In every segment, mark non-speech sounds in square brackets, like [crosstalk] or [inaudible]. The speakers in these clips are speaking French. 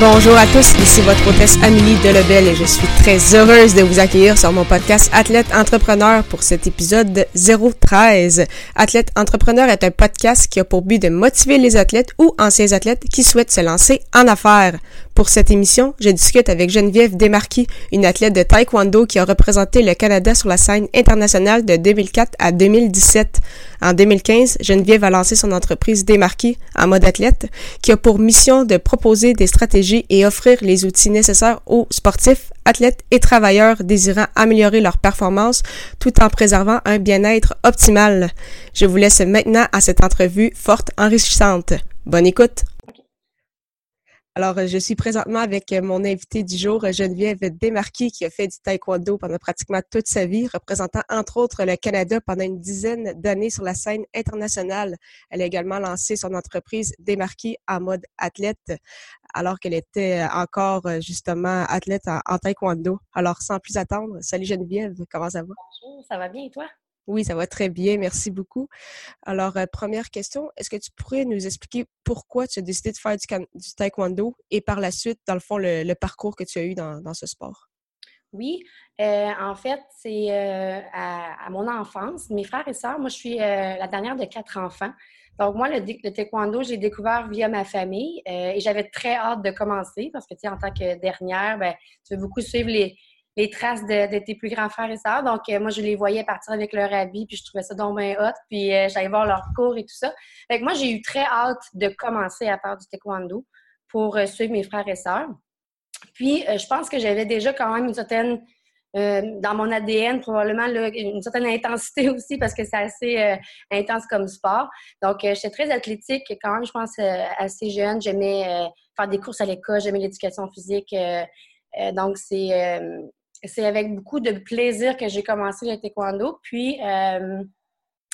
Bonjour à tous, ici votre hôtesse Amélie Delebel et je suis très heureuse de vous accueillir sur mon podcast Athlète Entrepreneur pour cet épisode 013. Athlète Entrepreneur est un podcast qui a pour but de motiver les athlètes ou anciens athlètes qui souhaitent se lancer en affaires. Pour cette émission, je discute avec Geneviève Desmarquis, une athlète de taekwondo qui a représenté le Canada sur la scène internationale de 2004 à 2017. En 2015, Geneviève a lancé son entreprise Desmarquis en mode athlète, qui a pour mission de proposer des stratégies et offrir les outils nécessaires aux sportifs, athlètes et travailleurs désirant améliorer leur performance tout en préservant un bien-être optimal. Je vous laisse maintenant à cette entrevue forte, enrichissante. Bonne écoute! Alors, euh, je suis présentement avec euh, mon invité du jour, euh, Geneviève Desmarquis, qui a fait du taekwondo pendant pratiquement toute sa vie, représentant entre autres le Canada pendant une dizaine d'années sur la scène internationale. Elle a également lancé son entreprise Desmarquis en mode athlète, alors qu'elle était encore justement athlète en, taekwondo. Alors, sans plus attendre, salut Geneviève, comment ça va? Bonjour, ça va bien et toi? Oui, ça va très bien. Merci beaucoup. Alors, euh, première question, est-ce que tu pourrais nous expliquer pourquoi tu as décidé de faire du, taekwondo et par la suite, dans le fond, le, parcours que tu as eu dans, ce sport? Oui, euh, en fait, c'est euh, à, mon enfance. Mes frères et sœurs, moi, je suis la dernière de quatre enfants. Donc, moi, le, taekwondo, j'ai découvert via ma famille et j'avais très hâte de commencer parce que, tu sais, en tant que dernière, ben, tu veux beaucoup suivre les, les traces de, tes plus grands frères et sœurs. Donc, euh, moi, je les voyais partir avec leur habit, puis je trouvais ça donc bien hot, puis euh, j'allais voir leurs cours et tout ça. Fait que moi, j'ai eu très hâte de commencer à faire du taekwondo pour euh, suivre mes frères et sœurs. Puis, je pense que j'avais déjà quand même une certaine, dans mon ADN, probablement une certaine intensité [laughs] aussi, parce que c'est assez intense comme sport. Donc, j'étais très athlétique quand même, je pense, assez jeune. J'aimais faire des courses à l'école, j'aimais l'éducation physique. donc, c'est c'est avec beaucoup de plaisir que j'ai commencé le taekwondo. Puis, euh,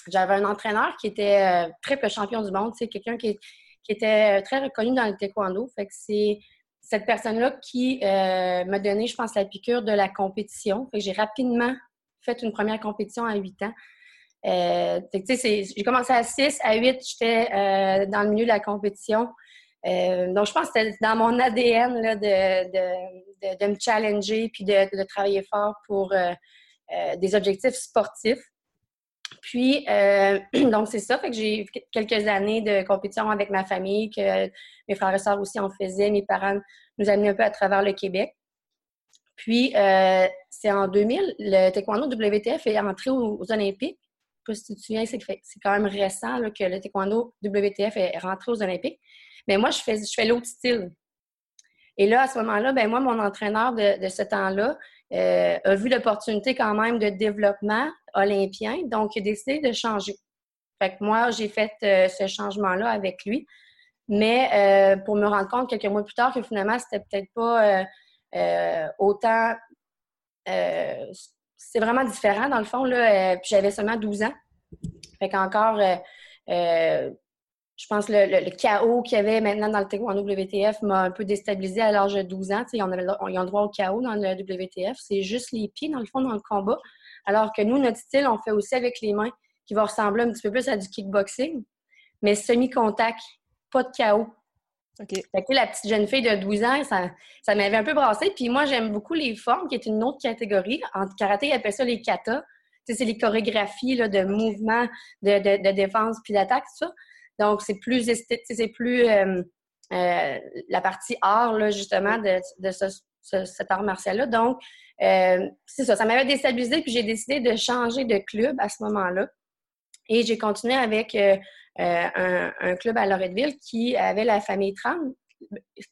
j'avais un entraîneur qui était euh, triple champion du monde. C'est quelqu'un qui, était très reconnu dans le taekwondo. C'est cette personne-là qui euh, m'a donné, je pense, la piqûre de la compétition. J'ai rapidement fait une première compétition à 8 ans. j'ai commencé à 6, à 8, j'étais dans le milieu de la compétition. Euh, donc, je pense que c'était dans mon ADN de, me challenger puis de, de travailler fort pour euh, euh, des objectifs sportifs. Puis, [clears throat] donc, c'est ça. Fait que j'ai eu quelques années de compétition avec ma famille, que mes frères et sœurs aussi en faisaient. Mes parents nous amenaient un peu à travers le Québec. Puis, c'est en 2000, le taekwondo WTF est entré aux, Olympiques. Je sais pas si tu te souviens, c'est quand même récent que le taekwondo WTF est rentré aux Olympiques. Mais moi, je fais, je fais l'autre style. Et là, à ce moment-là, ben moi, mon entraîneur de, ce temps-là euh, a vu l'opportunité quand même de développement olympien, donc il a décidé de changer. Fait que moi, j'ai fait euh, ce changement-là avec lui. Mais euh, pour me rendre compte quelques mois plus tard que finalement, c'était peut-être pas autant. c'est vraiment différent dans le fond. Là, puis j'avais seulement 12 ans. Fait qu'encore, je pense que le, chaos qu'il y avait maintenant dans le taekwondo WTF m'a un peu déstabilisé à l'âge de 12 ans. Ils ont, avait, ils ont droit au chaos dans le WTF. C'est juste les pieds, dans le fond, dans le combat. Alors que nous, notre style, on fait aussi avec les mains, qui va ressembler un petit peu plus à du kickboxing, mais semi-contact, pas de chaos. Okay. la petite jeune fille de 12 ans, ça, ça m'avait un peu brassé. Puis moi, j'aime beaucoup les formes, qui est une autre catégorie. En karaté, ils appellent ça les kata. c'est les chorégraphies là, de mouvements, de, de, de défense puis d'attaque, tout ça. Donc, c'est plus esthétique, c'est plus euh, euh, la partie art, justement, de, cet art martial-là. Donc, euh, c'est ça, ça m'avait déstabilisé, puis j'ai décidé de changer de club à ce moment-là. Et j'ai continué avec un, club à Loretteville qui avait la famille Tran.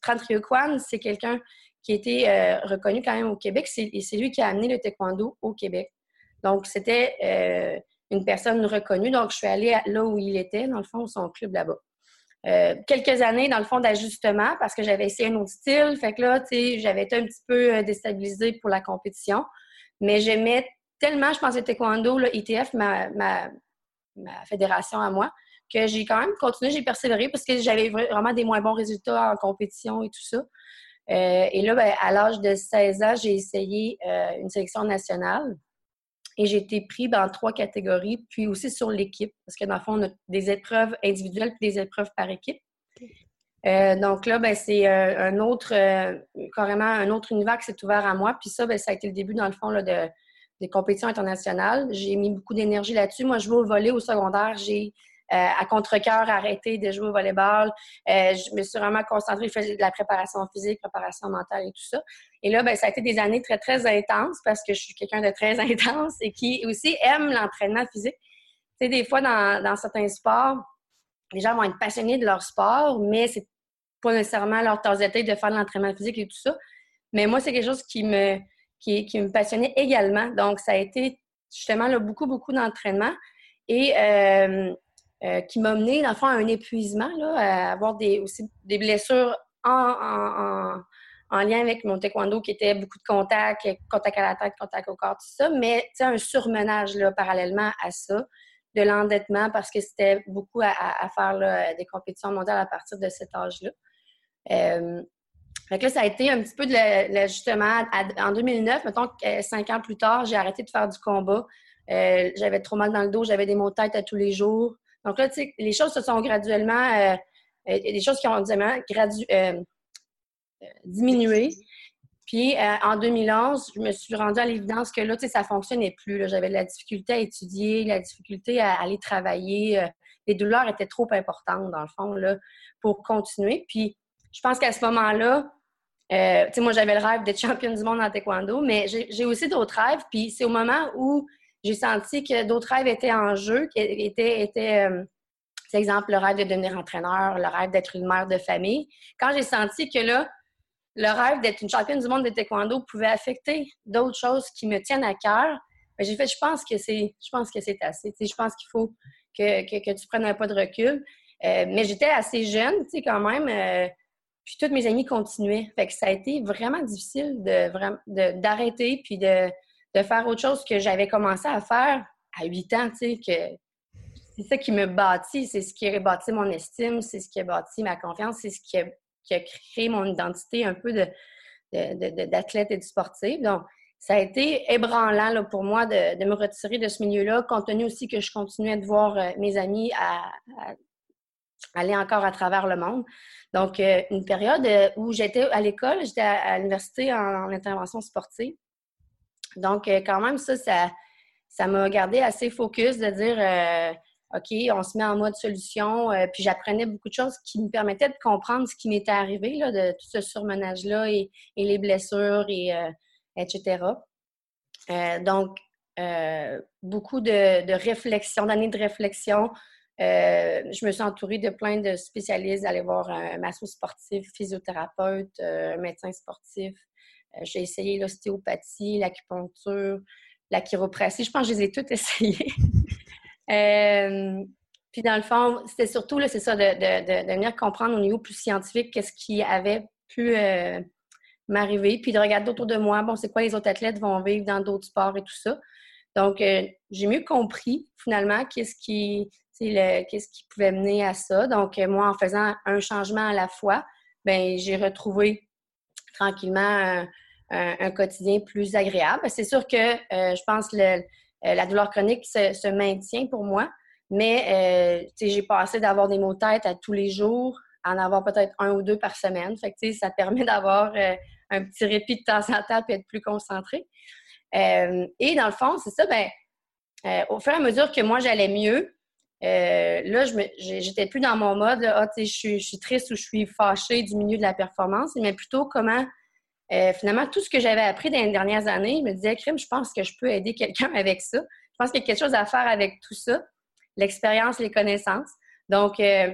Tran Ryukwan, c'est quelqu'un qui était reconnu quand même au Québec, et c'est lui qui a amené le taekwondo au Québec. Donc, c'était une personne reconnue. Donc, je suis allée là où il était, dans le fond, son club là-bas. quelques années, dans le fond, d'ajustement parce que j'avais essayé un autre style. Fait que là, tu sais, j'avais été un petit peu déstabilisée pour la compétition. Mais j'aimais tellement, je pensais taekwondo, le ITF, ma, ma, fédération à moi, que j'ai quand même continué, j'ai persévéré parce que j'avais vraiment des moins bons résultats en compétition et tout ça. Euh, et là, ben, à l'âge de 16 ans, j'ai essayé euh, une sélection nationale et j'ai été pris dans trois catégories, puis aussi sur l'équipe, parce que dans le fond, on a des épreuves individuelles puis des épreuves par équipe. Euh, donc là, ben, c'est un autre, carrément un autre univers qui s'est ouvert à moi. Puis ça, ben, ça a été le début, dans le fond, là, de, des compétitions internationales. J'ai mis beaucoup d'énergie là-dessus. Moi, je vais au volet au secondaire. J'ai euh, à contre-cœur arrêté de jouer au volleyball. Euh, je me suis vraiment concentrée. Je faisais de la préparation physique, préparation mentale et tout ça. Et là, ben, ça a été des années très, très intenses parce que je suis quelqu'un de très [laughs] intense et qui aussi aime l'entraînement physique. Tu sais, des fois, dans, certains sports, les gens vont être passionnés de leur sport, mais c'est pas nécessairement leur tasse de de faire de l'entraînement physique et tout ça. Mais moi, c'est quelque chose qui me, qui, me passionnait également. Donc, ça a été justement beaucoup, beaucoup d'entraînement et euh, euh, qui m'a mené, dans le fond, à un épuisement, à avoir aussi des blessures en, lien avec mon taekwondo qui était beaucoup de contact, contact à la tête, contact au corps, tout ça, mais un surmenage là, parallèlement à ça, de l'endettement parce que c'était beaucoup à, faire des compétitions mondiales à partir de cet âge-là. Euh, fait que là, ça a été un petit peu de l'ajustement. En 2009, mettons cinq ans plus tard, j'ai arrêté de faire du combat. Euh, j'avais trop mal dans le dos, j'avais des maux de tête à tous les jours. Donc là, tu sais, les choses se sont graduellement, euh, euh des choses qui ont gradu, euh, diminué. Puis en 2011, je me suis rendue à l'évidence que là, tu sais, ça fonctionnait plus. J'avais de la difficulté à étudier, la difficulté à aller travailler. les douleurs étaient trop importantes, dans le fond, là, pour continuer. Puis je pense qu'à ce moment-là, euh, moi, j'avais le rêve d'être [laughs] championne du monde en taekwondo, mais j'ai aussi d'autres rêves. Puis c'est au moment où j'ai senti que d'autres rêves étaient en jeu, qui étaient, étaient euh, exemple, le rêve de devenir entraîneur, le rêve d'être une mère de famille. Quand j'ai senti que là, le rêve d'être une championne du monde de taekwondo pouvait affecter d'autres choses qui me tiennent à cœur, ben, j'ai fait, je pense que c'est, je pense que c'est assez. je pense qu'il faut que, que, tu prennes un pas de recul. Euh, mais j'étais assez jeune, tu sais, quand même. Euh, puis toutes mes amies continuaient. Fait que ça a été vraiment difficile de d'arrêter puis de, faire autre chose que j'avais commencé à faire à 8 ans, tu sais, que c'est ça qui me bâtit, c'est ce qui a bâti mon estime, c'est ce qui a bâti ma confiance, c'est ce qui a, créé mon identité un peu de, d'athlète et de sportif. Donc, ça a été ébranlant pour moi de, me retirer de ce milieu-là, compte tenu aussi que je continuais de voir euh, mes amis aller encore à travers le monde. Donc, euh, une période euh, où j'étais à l'école, j'étais à, l'université en, intervention sportive. Donc, euh, quand même, ça, ça, m'a gardé assez focus de dire, OK, on se met en mode solution. puis j'apprenais beaucoup de choses qui me permettaient de comprendre ce qui m'était arrivé, là, de tout ce surmenage-là et, les blessures, et, etc. donc, beaucoup de, de réflexion, d'années de réflexion, euh, je me suis entourée de plein de spécialistes, d'aller voir un masseur sportif, physiothérapeute, euh, un médecin sportif. Euh, j'ai essayé l'ostéopathie, l'acupuncture, la chiropratie. Je pense que je les ai toutes [laughs] essayées. puis dans le fond, c'était surtout, c'est ça, de, de, de, venir comprendre au niveau plus scientifique qu'est-ce qui avait pu m'arriver, puis de regarder autour de moi, bon, c'est quoi les autres athlètes vont vivre dans d'autres sports et tout ça. Donc, j'ai mieux compris finalement qu'est-ce qui, qu'est-ce qui pouvait mener à ça. Donc, euh, moi, en faisant un changement à la fois, ben j'ai retrouvé tranquillement un, quotidien plus agréable. C'est sûr que euh, je pense que euh, la douleur chronique se, maintient pour moi, mais j'ai passé d'avoir des maux de tête à tous les jours à en avoir peut-être un ou deux par semaine. Fait que, ça permet [laughs] d'avoir un petit répit de temps en temps et être plus concentré. et dans le fond, c'est ça, ben, au fur et à mesure que moi j'allais mieux, euh, là, je j'étais plus dans mon mode, ah, je, suis, je suis triste ou je suis fâchée du milieu de la performance, mais plutôt comment, euh, finalement, tout ce que j'avais appris dans les dernières années, je me disais, crime, je pense que je peux aider quelqu'un [laughs] avec ça. Je pense qu'il y a quelque chose à faire avec tout ça, l'expérience, les connaissances. Donc, euh,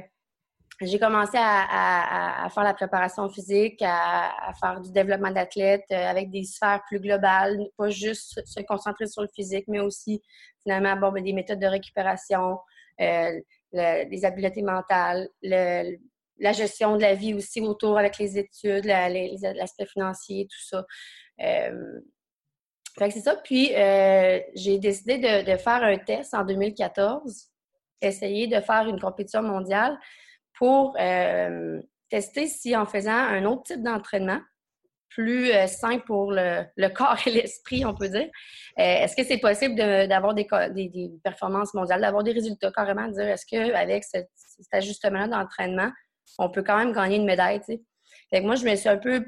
j'ai commencé à, faire la préparation physique, à, faire du développement d'athlètes avec des sphères plus globales, pas juste se concentrer sur le physique, mais aussi finalement ben, des méthodes de récupération, euh, les habiletés mentales, la gestion de la vie aussi autour avec les études, l'aspect financier, tout ça. Euh, c'est ça. Puis, euh, j'ai décidé de, faire un test en 2014, essayer de faire une compétition mondiale pour euh, tester si en faisant un autre type d'entraînement, plus sain pour le, corps et l'esprit, on peut dire. est-ce que c'est possible d'avoir des, performances mondiales, d'avoir des résultats carrément, de dire est-ce qu'avec cet, cet ajustement d'entraînement, on peut quand même gagner une médaille, moi, je me suis un peu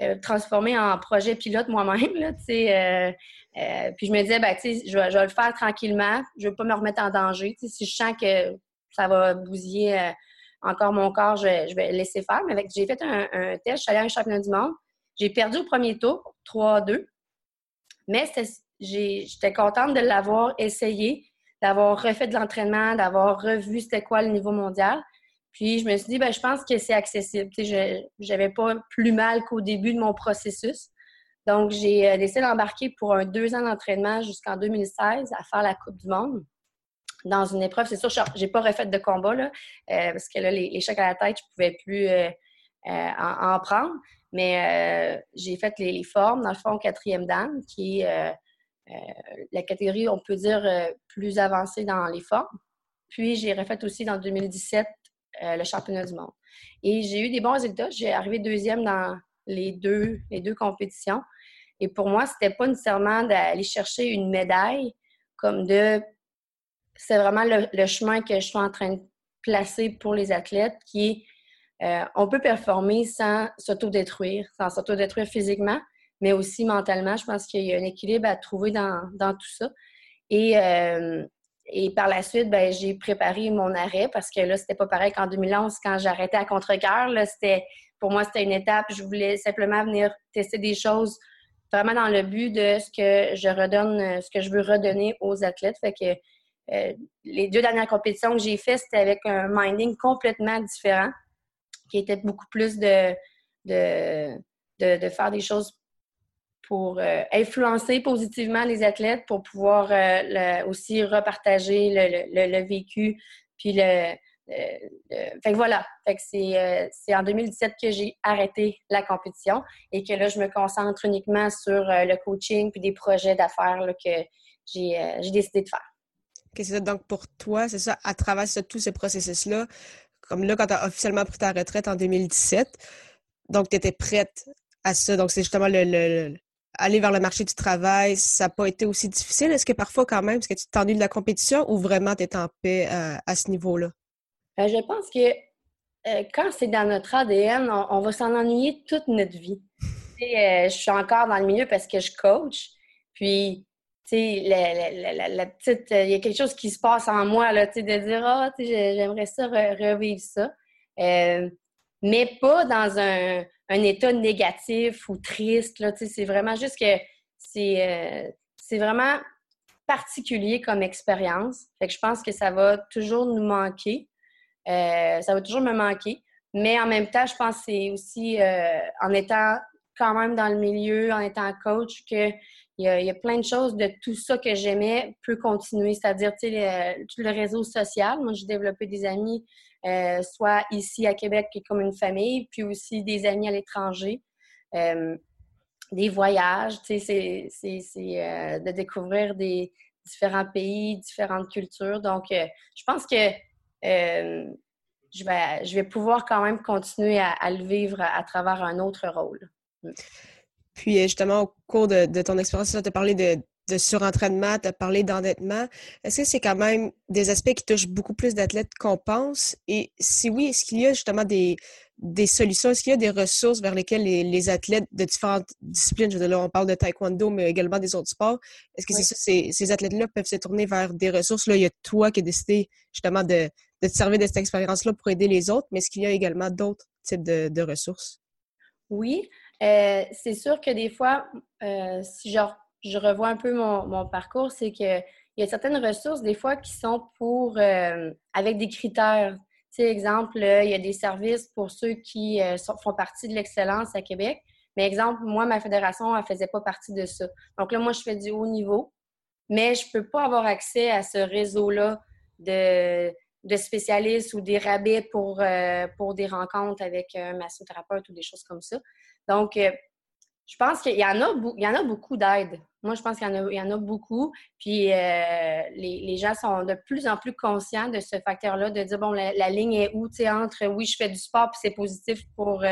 euh, transformé en projet pilote moi-même. Euh, euh, puis je me disais, ben, je, vais, le faire tranquillement. Je ne veux pas me remettre en danger. Si je sens que ça va bousiller encore mon corps, je, vais laisser faire. Mais j'ai fait un, test, je suis un championnat du monde. J'ai perdu au premier tour, 3-2. Mais j'étais contente de l'avoir essayé, d'avoir refait de l'entraînement, d'avoir revu c'était quoi le niveau mondial. Puis je me suis dit, ben, je pense que c'est accessible. je n'avais pas plus mal qu'au début de mon processus. Donc, j'ai euh, décidé d'embarquer pour un deux ans d'entraînement jusqu'en 2016 à faire la Coupe du Monde. Dans une épreuve, c'est sûr, je n'ai pas refait de combat, là, euh, parce que là, les, chocs à la tête, je ne pouvais plus euh, en, prendre. Mais j'ai fait les, formes, dans le fond, quatrième dame, qui est la catégorie, on peut dire, plus avancée dans les formes. Puis, j'ai refait aussi dans 2017 euh, le championnat du monde. Et j'ai eu des bons résultats. J'ai arrivé deuxième dans les deux, les deux compétitions. Et pour moi, c'était pas nécessairement d'aller chercher une médaille comme de. C'est vraiment le, chemin que je suis en train de placer pour les athlètes qui est euh, on peut performer sans s'autodétruire, sans s'autodétruire physiquement, mais aussi mentalement. Je pense qu'il y a un équilibre à trouver dans, tout ça. Et euh, et par la suite, ben, j'ai préparé mon arrêt parce que là, c'était pas pareil qu'en 2011 quand j'arrêtais à contre-cœur. Pour moi, c'était une étape. Je voulais simplement venir tester des choses vraiment dans le but de ce que je redonne, ce que je veux redonner aux athlètes. Fait que euh, les deux dernières compétitions que j'ai faites, c'était avec un minding complètement différent, qui était beaucoup plus de, de, de faire des choses pour euh, influencer positivement les athlètes, pour pouvoir euh, aussi repartager le, vécu. Puis le, fait que voilà. Fait que c'est, euh, en 2017 que j'ai arrêté la compétition et que là, je me concentre uniquement sur le coaching puis des projets d'affaires que j'ai, décidé de faire. c'est ça. Donc, pour toi, c'est ça, à travers tous ces processus-là, comme là, quand tu as officiellement pris ta retraite en 2017, donc tu étais prête à ça. Donc, c'est justement le, aller vers le marché du travail, ça n'a pas été aussi difficile? Est-ce que parfois, quand même, est-ce que tu t'ennuies de la compétition ou vraiment tu es en paix euh, à, ce niveau-là? Ben, je pense que euh, quand c'est dans notre ADN, on, va s'en ennuyer toute notre vie. Euh, je suis encore dans le milieu parce que je coach. Puis, tu sais, la, petite, il y a quelque chose qui se passe en moi, là, tu de dire, ah, sais, j'aimerais ça revivre ça. mais pas dans un, un état négatif ou triste. C'est vraiment juste que euh, c'est vraiment particulier comme expérience. Fait je pense que ça va toujours nous manquer. Euh, ça va toujours me manquer. Mais en même temps, je pense que c'est aussi euh, en étant quand même dans le milieu, en étant coach, que il y, a, plein de choses de tout ça que j'aimais peut continuer, c'est-à-dire tout le réseau social. Moi, j'ai développé des amis euh, soit ici à Québec, qui est comme une famille, puis aussi des amis à l'étranger. Euh, des voyages, tu sais, c'est euh, de découvrir des différents pays, différentes cultures. Donc, je pense que je, vais, je vais pouvoir quand même continuer à, le vivre à, travers un autre rôle. Puis, justement, au cours de, de ton expérience, tu as parlé de, de surentraînement, tu as parlé d'endettement. Est-ce que c'est quand même des aspects qui touchent beaucoup plus d'athlètes qu'on pense? Et si oui, est-ce qu'il y a justement des, des solutions? Est-ce qu'il y a des ressources vers lesquelles les, athlètes de différentes disciplines, je veux dire, là, on parle de taekwondo, mais également des autres sports, est-ce que c'est ça, ces, athlètes-là peuvent se tourner vers des ressources? Là, il y a toi qui as décidé justement de, de te servir de cette expérience-là pour aider les autres, mais est-ce qu'il y a également d'autres types de, ressources? Oui, euh, c'est sûr que des fois, euh, si je revois un peu mon, parcours, c'est qu'il y a certaines ressources, des fois, qui sont pour euh, avec des critères. Tu sais, exemple, il y a des services pour ceux qui font partie de l'excellence à Québec. Mais exemple, moi, ma fédération, elle ne faisait pas partie de ça. Donc là, moi, je fais du haut niveau, mais je ne peux pas avoir accès à ce réseau-là de, spécialistes ou des rabais pour, pour des rencontres avec un massothérapeute ou des choses comme ça. Donc, euh, je pense qu'il y en a, il y en a beaucoup d'aide. Moi, je pense qu'il y, en a, beaucoup. Puis euh, les, gens sont de plus en plus conscients de ce facteur-là, de dire, bon, la, ligne est où, tu sais, entre, oui, je fais du sport, puis c'est positif pour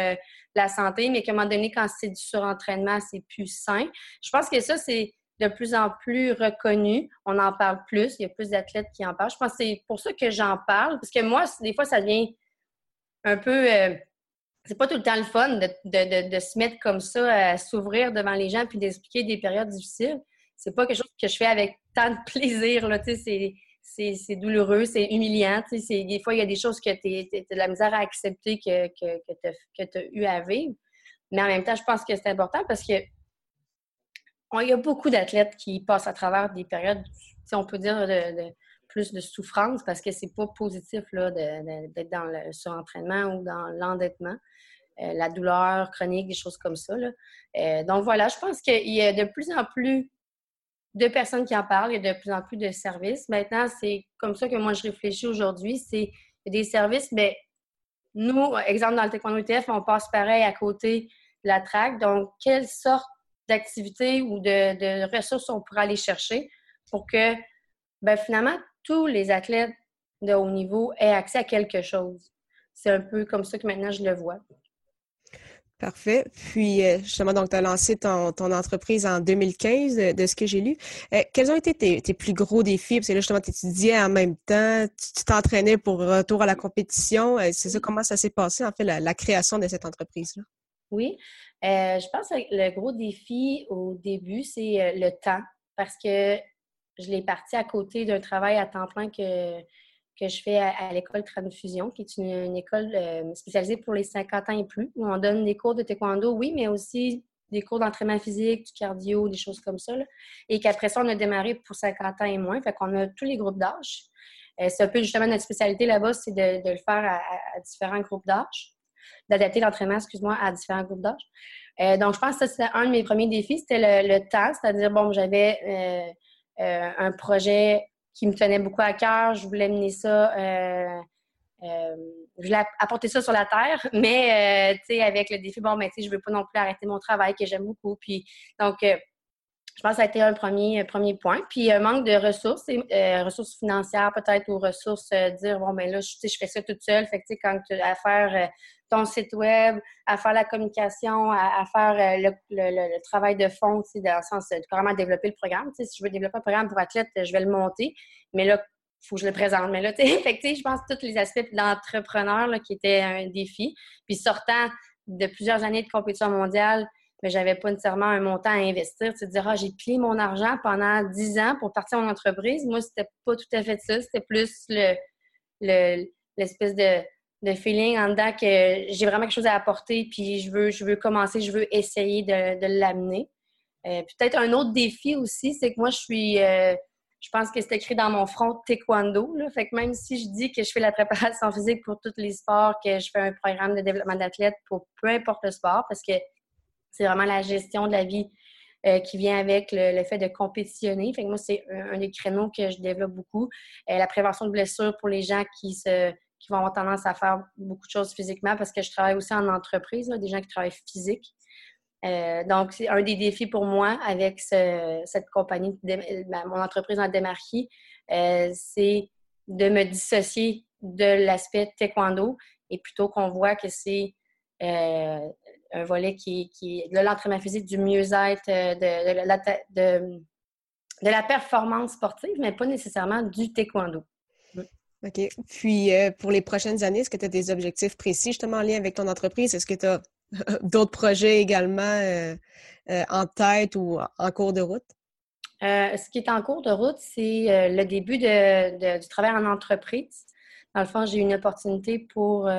la santé, mais qu'à un moment donné, quand c'est du surentraînement, c'est plus sain. Je pense que ça, c'est de plus en plus reconnu. On en parle plus. Il y a plus d'athlètes qui en parlent. Je pense que c'est pour ça que j'en parle. Parce que moi, des fois, ça devient un peu. Euh, c'est pas tout le temps le fun de, se mettre comme ça, à s'ouvrir devant les gens puis d'expliquer des périodes difficiles. C'est pas quelque chose que je fais avec tant de plaisir. Là, c'est, c'est, douloureux, c'est humiliant. des fois, il y a des choses que tu as de la misère à accepter que, que, tu as eu à vivre. Mais en même temps, je pense que c'est important parce que il y a beaucoup d'athlètes qui passent à travers des périodes, si on peut dire, de, plus de souffrance parce que c'est pas positif d'être dans le surentraînement ou dans l'endettement. Euh, la douleur chronique, des choses comme ça. Euh, donc voilà, je pense qu'il y a de plus en plus de personnes qui en parlent, il y a de plus en plus de services. Maintenant, c'est comme ça que moi je réfléchis aujourd'hui, c'est des services, mais nous, exemple dans le taekwondo ETF, on passe pareil à côté de la traque. Donc, quelle sorte d'activités ou de, ressources on pourrait aller chercher pour que ben, finalement tous les athlètes de haut niveau aient accès à quelque chose. C'est un peu comme ça que maintenant je le vois. Parfait. Puis, euh, justement, donc, tu as lancé ton, entreprise en 2015, de, ce que j'ai lu. Euh, quels ont été tes, plus gros défis? Parce que là, justement, tu étudiais en même temps, tu t'entraînais pour retour à la compétition. Euh, c'est ça, comment ça s'est passé, en fait, la création de cette entreprise-là? Oui. Euh, je pense que le gros défi au début, c'est euh, le temps parce que je l'ai parti à côté d'un travail à temps plein que, que je fais à, l'école Transfusion, qui est une, école euh, spécialisée pour les 50 ans et plus, où on donne des cours de taekwondo, oui, mais aussi des cours d'entraînement physique, du cardio, des choses comme ça. Et qu'après ça, on a démarré pour 50 ans et moins. Fait qu'on a tous les groupes d'âge. c'est un peu justement notre spécialité là-bas, c'est de, le faire à différents groupes d'âge d'adapter l'entraînement, excuse-moi, à différents groupes d'âge. Euh, donc, je pense que c'était un de mes premiers défis, c'était le, temps, c'est-à-dire, bon, j'avais euh, euh, un projet qui me tenait beaucoup à cœur, je voulais mener ça, je voulais apporter ça sur la terre, [laughs] mais, tu sais, avec le défi, bon, mais ben, tu sais, je veux pas non plus arrêter mon travail que j'aime beaucoup, puis, donc, je pense que ça a été un premier, premier point. Puis un manque de ressources, ressources financières peut-être ou ressources, dire bon ben là, je, je fais ça toute seule. Fait que tu sais, quand tu as à faire ton site web, à faire la communication, à, faire euh, le, travail de fond, dans le sens de carrément développer le programme. si je veux développer un programme pour athlète, je vais le monter, mais là, il faut que je le présente. Mais là, [laughs] je pense que tous les aspects d'entrepreneur qui étaient un défi. Puis sortant de plusieurs années de compétition mondiale, mais j'avais pas nécessairement un montant à investir. Tu dire, ah, j'ai plié mon argent pendant 10 ans pour partir mon entreprise. Moi, c'était pas tout à fait ça. C'était plus le, l'espèce de de feeling en dedans que j'ai vraiment quelque chose à apporter, puis je veux, je veux commencer, je veux essayer de, l'amener. Euh, peut-être un autre défi aussi, c'est que moi, je suis, euh, je pense que c'est écrit dans mon front taekwondo. Là. Fait que même si je dis que je fais la préparation physique pour tous les sports, que je fais un programme de développement d'athlète pour peu importe le sport, parce que c'est vraiment la gestion de la vie euh, qui vient avec le, fait de compétitionner. Fait que moi, c'est un, des créneaux que je développe beaucoup. la prévention de blessures pour les gens qui se qui vont avoir tendance à faire beaucoup de choses physiquement parce que je travaille aussi en entreprise, des gens qui travaillent physique. Euh, donc, c'est un des défis pour moi avec cette compagnie, mon entreprise en démarquis, euh, c'est de me dissocier de l'aspect taekwondo et plutôt qu'on voit que c'est euh, un volet qui, qui est de l'entraînement physique, du mieux-être, de, de, de, la performance sportive, mais pas nécessairement du taekwondo. OK. Puis, euh, pour les prochaines années, est-ce que tu as des objectifs précis justement en lien avec ton entreprise? Est-ce que tu as [laughs] d'autres projets également euh, euh, en tête ou en cours de route? ce qui est en cours de route, c'est le début du travail en entreprise. Dans le fond, j'ai eu une opportunité pour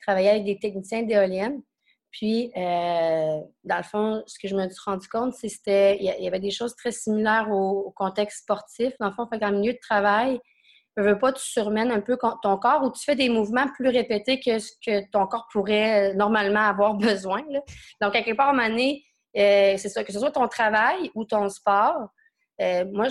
travailler avec des techniciens d'éoliennes. Puis, dans le fond, ce que je me suis rendu compte, c'est qu'il y avait des choses très similaires au, contexte sportif. Dans le fond, fait milieu de travail, ne veux pas, tu surmènes un peu ton corps ou tu fais des mouvements plus répétés que ce que ton corps pourrait euh, normalement avoir [laughs] besoin. Donc, à quelque part, à un moment euh, c'est ça, que ce soit ton travail ou ton sport, euh, moi,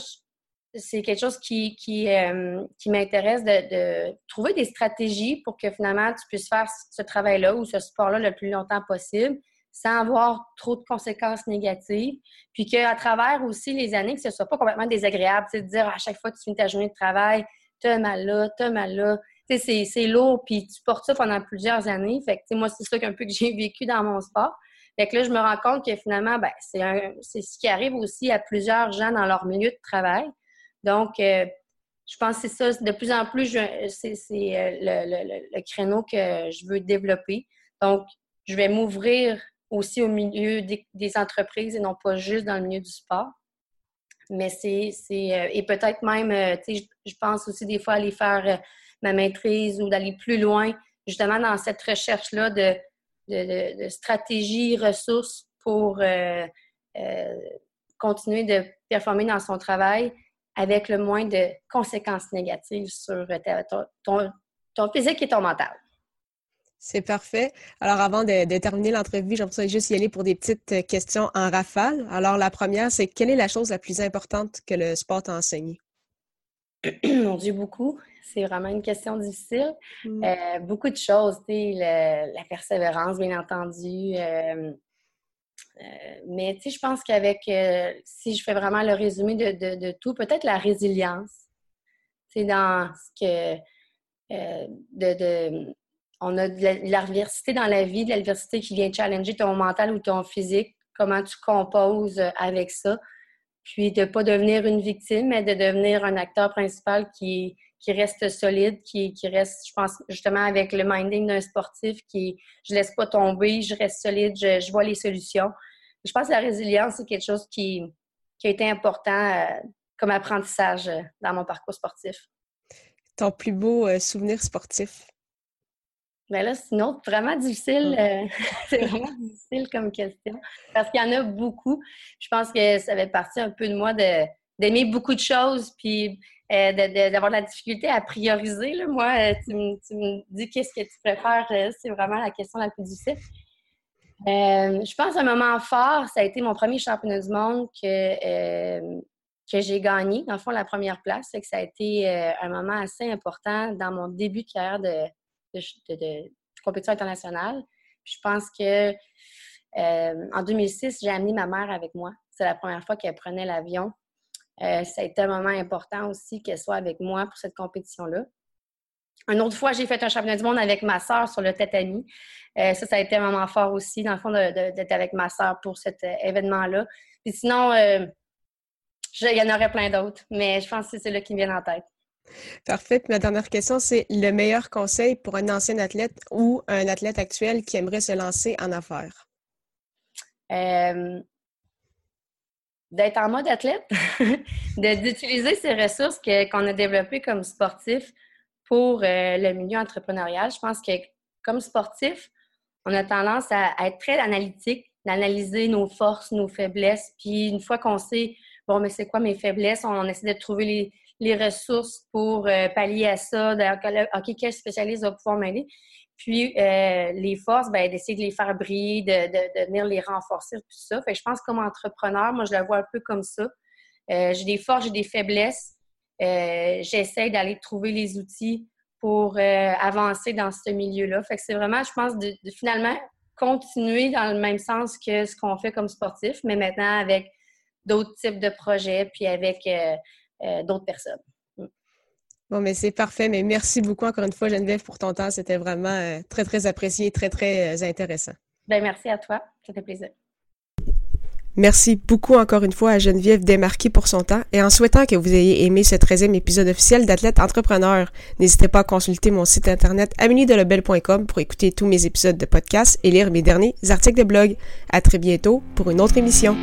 c'est quelque chose qui, euh, m'intéresse de, trouver des stratégies pour que finalement tu puisses faire ce travail-là ou ce sport-là le plus longtemps possible sans avoir trop de conséquences négatives. Puis qu'à travers aussi les années, que ce soit pas complètement désagréable, de dire à chaque fois que tu finis ta journée de travail, t'as mal là, t'as mal là. C'est lourd, puis tu portes ça pendant plusieurs années. Fait que moi, c'est ça qu'un peu que [laughs] j'ai vécu dans mon sport. Fait que là, je me rends compte que finalement, ben, c'est ce qui arrive aussi à plusieurs gens dans leur milieu de travail. Donc, euh, je pense que c'est ça. De plus en plus, c'est euh, le, créneau que je veux développer. Donc, je vais m'ouvrir aussi au milieu des, entreprises et non pas juste dans le milieu du sport. Mais c'est. Euh, et peut-être même, tu sais, je pense aussi des fois aller faire ma maîtrise ou d'aller plus loin, justement dans cette recherche-là de, de, stratégies, ressources pour continuer de performer dans son travail avec le moins de conséquences négatives sur ton, ton, physique et ton mental. C'est parfait. Alors, avant de, terminer l'entrevue, j'aimerais juste y aller pour des petites questions en rafale. Alors, la première, c'est quelle est la chose la plus importante que le sport t'a enseigné? [clears throat] Mon Dieu, beaucoup. C'est vraiment une question difficile. Mm. Euh, beaucoup de choses, la persévérance, bien entendu, euh, mais tu sais, je pense qu'avec, euh, si je fais vraiment le résumé de, tout, peut-être la résilience. C'est dans ce que. Euh, de, on a de l'adversité dans la vie, de l'adversité qui vient challenger ton mental ou ton physique, comment tu composes avec ça. Puis de ne pas devenir une victime, mais de devenir un acteur principal qui, qui reste solide, qui, qui, reste, je pense, justement avec le minding d'un sportif, qui je laisse pas tomber, je reste solide, je, je vois les solutions. Je pense que la résilience, c'est quelque chose qui, qui, a été important euh, comme apprentissage euh, dans mon parcours sportif. Ton plus beau euh, souvenir sportif? Ben là, c'est une autre vraiment difficile. Mm. [laughs] c'est vraiment difficile comme question. Parce qu'il y en a beaucoup. Je pense que ça fait partie un peu de moi d'aimer beaucoup de choses, puis euh, d'avoir de, la difficulté à prioriser. Là. Moi, euh, tu, me dis qu'est-ce que tu préfères, euh, c'est vraiment la question la plus difficile. je pense un moment fort, ça a été mon premier championnat du monde que, que j'ai gagné, dans le fond, la première place. Que ça a été un moment assez important dans mon début de carrière de, de compétition internationale. je pense que en 2006, j'ai amené ma mère avec moi. C'est la première fois qu'elle prenait l'avion euh, ça a été un moment important aussi qu'elle soit avec moi pour cette compétition-là. Une autre fois, j'ai fait un championnat du monde avec ma soeur sur le tatami. Euh, ça, ça a été un moment fort aussi, dans le fond, d'être avec ma soeur pour cet euh, événement-là. Puis sinon, il y en aurait plein d'autres, mais je pense que c'est celui qui me vient en tête. Parfait. ma dernière question, c'est le meilleur conseil pour un ancien athlète ou un athlète actuel qui aimerait se lancer en affaires? D'être en mode athlète, [laughs] d'utiliser ces ressources qu'on a développées comme sportif pour euh, le milieu entrepreneurial. Je pense que comme sportif, on a tendance à, être très analytique, d'analyser nos forces, nos faiblesses. Puis une fois qu'on sait, bon, mais c'est quoi mes faiblesses, on, essaie de trouver les, ressources pour euh, pallier à ça. OK, quel spécialiste va pouvoir m'aider? Puis euh, les forces, ben, d'essayer de les faire briller, de, de, venir les renforcer, tout ça. Fait je pense comme entrepreneur, moi, je la vois un peu comme ça. Euh, j'ai des forces, j'ai des faiblesses. Euh, j'essaie d'aller trouver les outils pour avancer dans ce milieu-là. Fait que c'est vraiment, je pense, de, finalement continuer dans le même sens que ce qu'on fait comme sportif, mais maintenant avec d'autres types de projets, puis avec d'autres personnes. Bon, mais c'est parfait. Mais merci beaucoup encore une fois, Geneviève, pour ton temps. C'était vraiment euh, très, très apprécié, très, très euh, intéressant. Bien, merci à toi. Ça fait plaisir. Merci beaucoup encore une fois à Geneviève Desmarquis pour son temps et en souhaitant que vous ayez aimé ce 13e épisode officiel d'Athlète Entrepreneur, n'hésitez pas à consulter mon site internet aminidelebel.com pour écouter tous mes épisodes de podcast et lire mes derniers articles de blog. À très bientôt pour une autre émission.